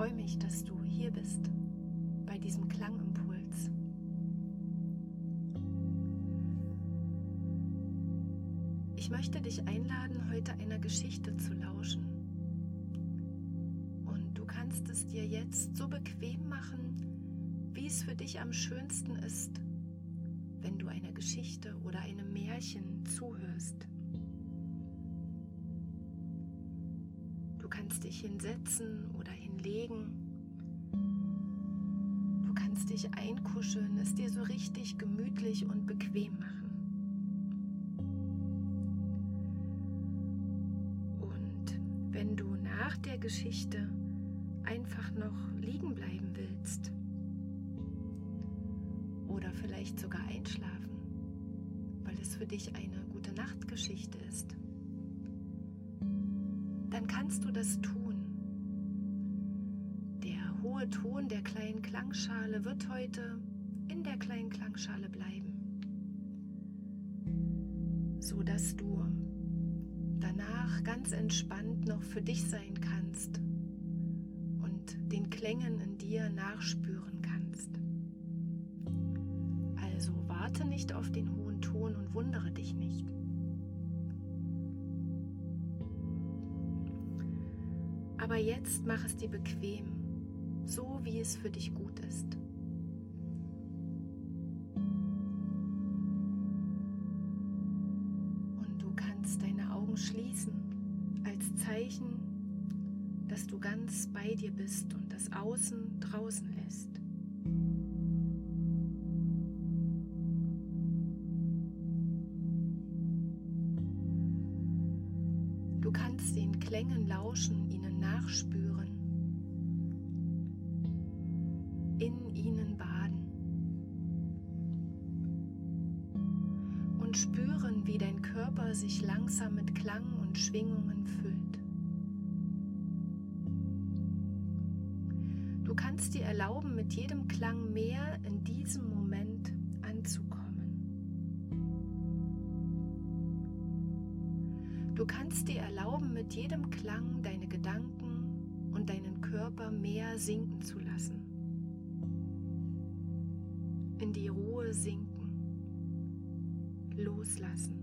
freue mich, dass du hier bist bei diesem Klangimpuls. Ich möchte dich einladen, heute einer Geschichte zu lauschen. Und du kannst es dir jetzt so bequem machen, wie es für dich am schönsten ist, wenn du einer Geschichte oder einem Märchen zuhörst. Du kannst dich hinsetzen oder hinlegen. Du kannst dich einkuscheln, es dir so richtig gemütlich und bequem machen. wenn du nach der Geschichte einfach noch liegen bleiben willst oder vielleicht sogar einschlafen, weil es für dich eine gute Nachtgeschichte ist, dann kannst du das tun. Hohe Ton der kleinen Klangschale wird heute in der kleinen Klangschale bleiben, so dass du danach ganz entspannt noch für dich sein kannst und den Klängen in dir nachspüren kannst. Also warte nicht auf den hohen Ton und wundere dich nicht. Aber jetzt mach es dir bequem, so wie es für dich gut ist. schließen als Zeichen, dass du ganz bei dir bist und das Außen draußen und spüren, wie dein Körper sich langsam mit Klang und Schwingungen füllt. Du kannst dir erlauben, mit jedem Klang mehr in diesem Moment anzukommen. Du kannst dir erlauben, mit jedem Klang deine Gedanken und deinen Körper mehr sinken zu lassen. In die Ruhe sinken loslassen.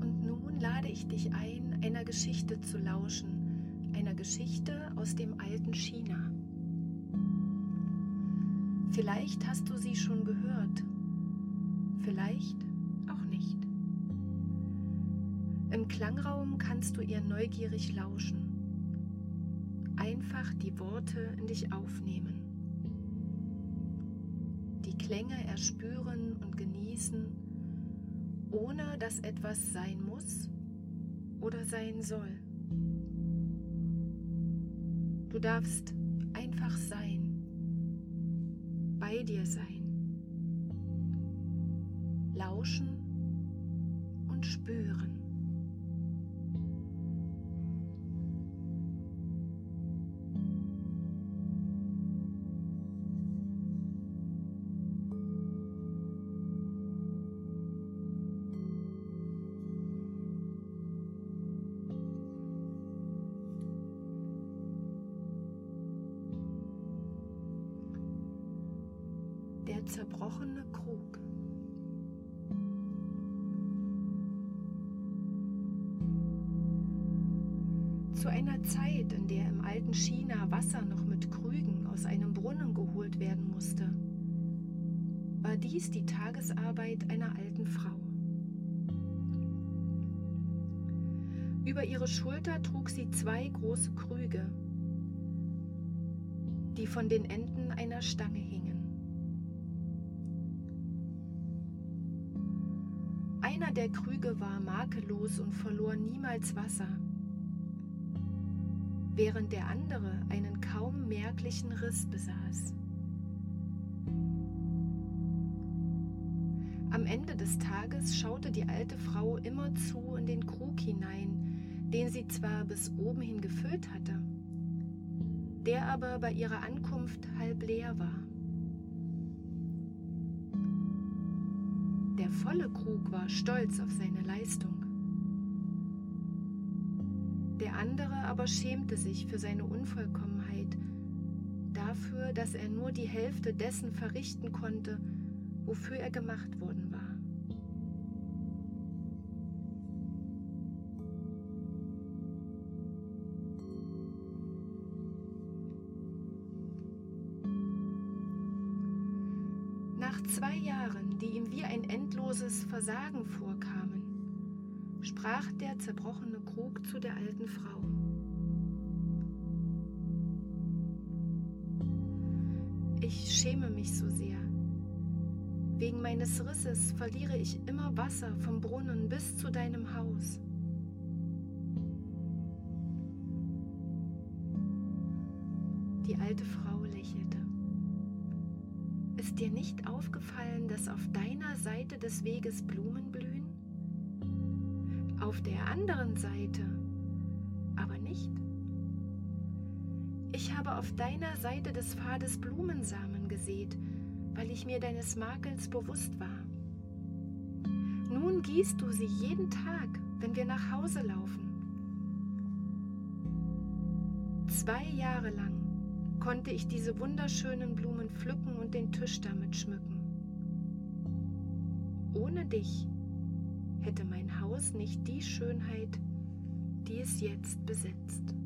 Und nun lade ich dich ein, einer Geschichte zu lauschen, einer Geschichte aus dem alten China. Vielleicht hast du sie schon gehört, vielleicht auch nicht. Im Klangraum kannst du ihr neugierig lauschen, einfach die Worte in dich aufnehmen, die Klänge erspüren und genießen, ohne dass etwas sein muss oder sein soll. Du darfst einfach sein, bei dir sein, lauschen und spüren. Zerbrochene Krug. Zu einer Zeit, in der im alten China Wasser noch mit Krügen aus einem Brunnen geholt werden musste, war dies die Tagesarbeit einer alten Frau. Über ihre Schulter trug sie zwei große Krüge, die von den Enden einer Stange hingen. Einer der Krüge war makellos und verlor niemals Wasser, während der andere einen kaum merklichen Riss besaß. Am Ende des Tages schaute die alte Frau immerzu in den Krug hinein, den sie zwar bis oben hin gefüllt hatte, der aber bei ihrer Ankunft halb leer war. Volle Krug war stolz auf seine Leistung. Der andere aber schämte sich für seine Unvollkommenheit, dafür, dass er nur die Hälfte dessen verrichten konnte, wofür er gemacht worden war. Endloses Versagen vorkamen, sprach der zerbrochene Krug zu der alten Frau. Ich schäme mich so sehr. Wegen meines Risses verliere ich immer Wasser vom Brunnen bis zu deinem Haus. Die alte Frau dir nicht aufgefallen, dass auf deiner Seite des Weges Blumen blühen? Auf der anderen Seite aber nicht. Ich habe auf deiner Seite des Pfades Blumensamen gesät, weil ich mir deines Makels bewusst war. Nun gießt du sie jeden Tag, wenn wir nach Hause laufen. Zwei Jahre lang konnte ich diese wunderschönen Blumen pflücken und den Tisch damit schmücken. Ohne dich hätte mein Haus nicht die Schönheit, die es jetzt besitzt.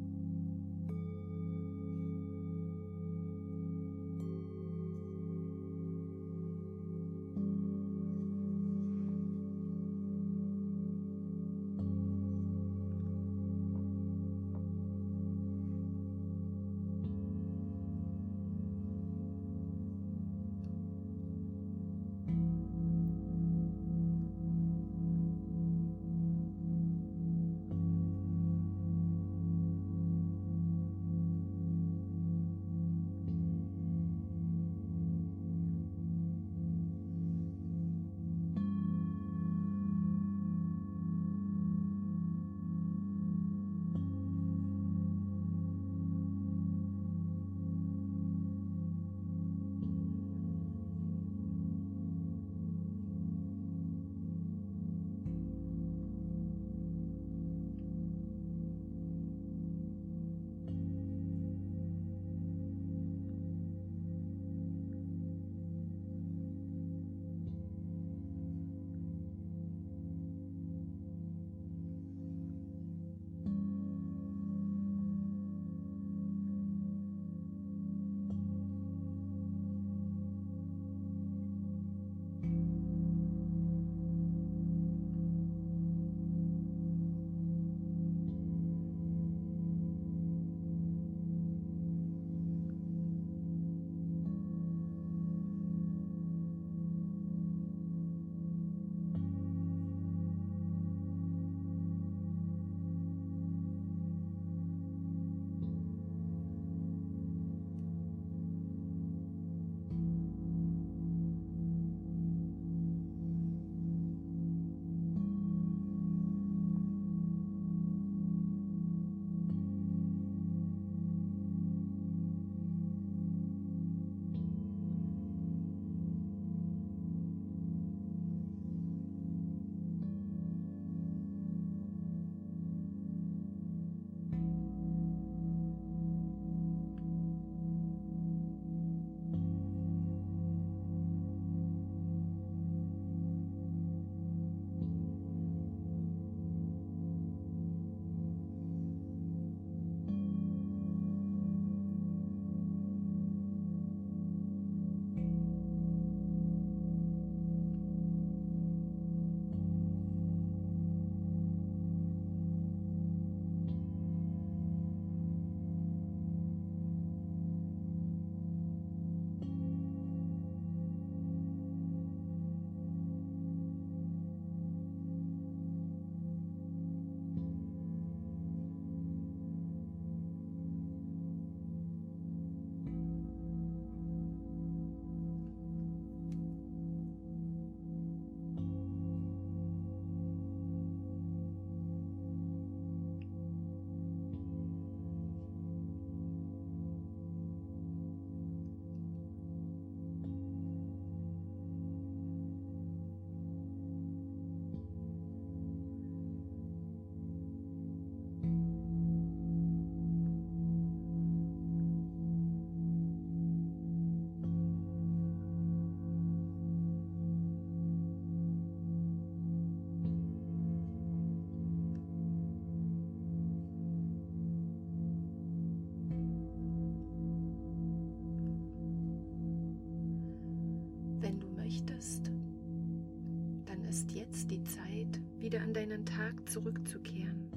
Tag zurückzukehren.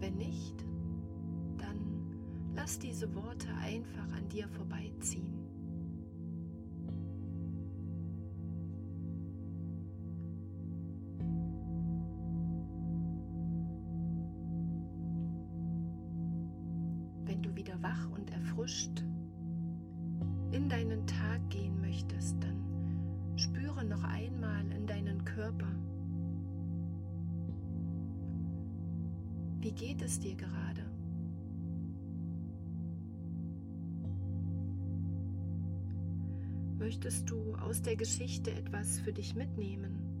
Wenn nicht, dann lass diese Worte einfach an dir vorbeiziehen. Wie geht es dir gerade? Möchtest du aus der Geschichte etwas für dich mitnehmen?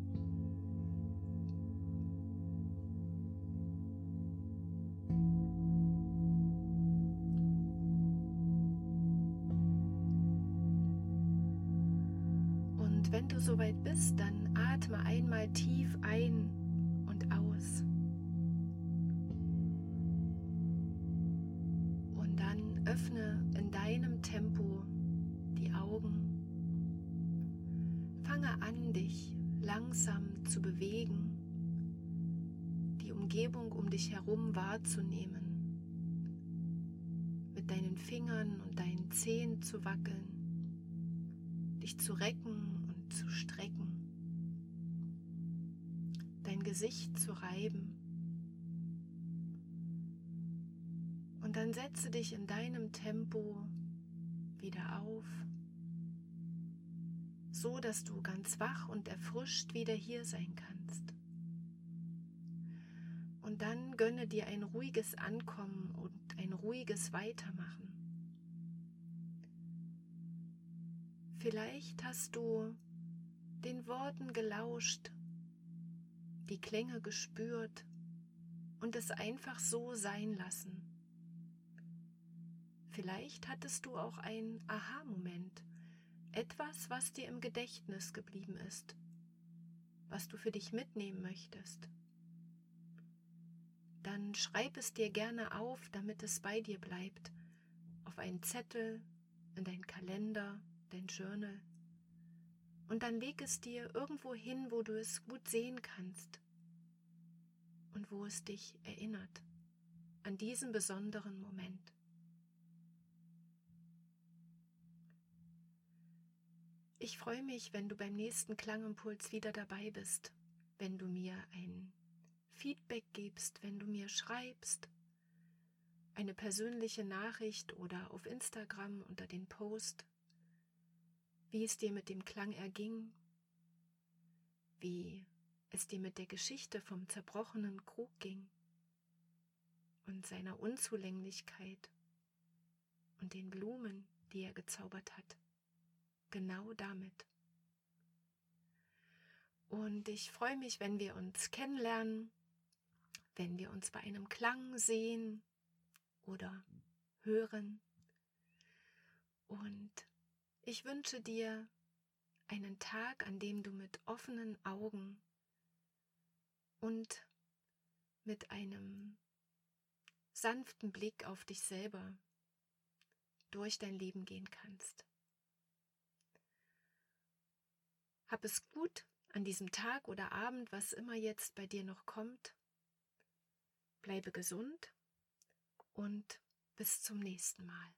Dich langsam zu bewegen, die Umgebung um dich herum wahrzunehmen, mit deinen Fingern und deinen Zehen zu wackeln, dich zu recken zu strecken, dein Gesicht zu reiben. Und dann setze dich in deinem Tempo wieder auf, so dass du ganz wach und erfrischt wieder hier sein kannst. Und dann gönne dir ein ruhiges Ankommen und ein ruhiges Weitermachen. Vielleicht hast du den Worten gelauscht, die Klänge gespürt und es einfach so sein lassen. Vielleicht hattest du auch einen Aha-Moment, etwas, was dir im Gedächtnis geblieben ist, was du für dich mitnehmen möchtest. Dann schreib es dir gerne auf, damit es bei dir bleibt, auf einen Zettel, in dein Kalender, dein Journal und dann leg es dir irgendwo hin, wo du es gut sehen kannst und wo es dich erinnert an diesen besonderen Moment. Ich freue mich, wenn du beim nächsten Klangimpuls wieder dabei bist, wenn du mir ein Feedback gibst, wenn du mir schreibst, eine persönliche Nachricht oder auf Instagram unter den Post wie es dir mit dem Klang erging, wie es dir mit der Geschichte vom zerbrochenen Krug ging und seiner Unzulänglichkeit und den Blumen, die er gezaubert hat. Genau damit. Und ich freue mich, wenn wir uns kennenlernen, wenn wir uns bei einem Klang sehen oder hören. Und ich wünsche dir einen Tag, an dem du mit offenen Augen und mit einem sanften Blick auf dich selber durch dein Leben gehen kannst. Hab es gut an diesem Tag oder Abend, was immer jetzt bei dir noch kommt. Bleibe gesund und bis zum nächsten Mal.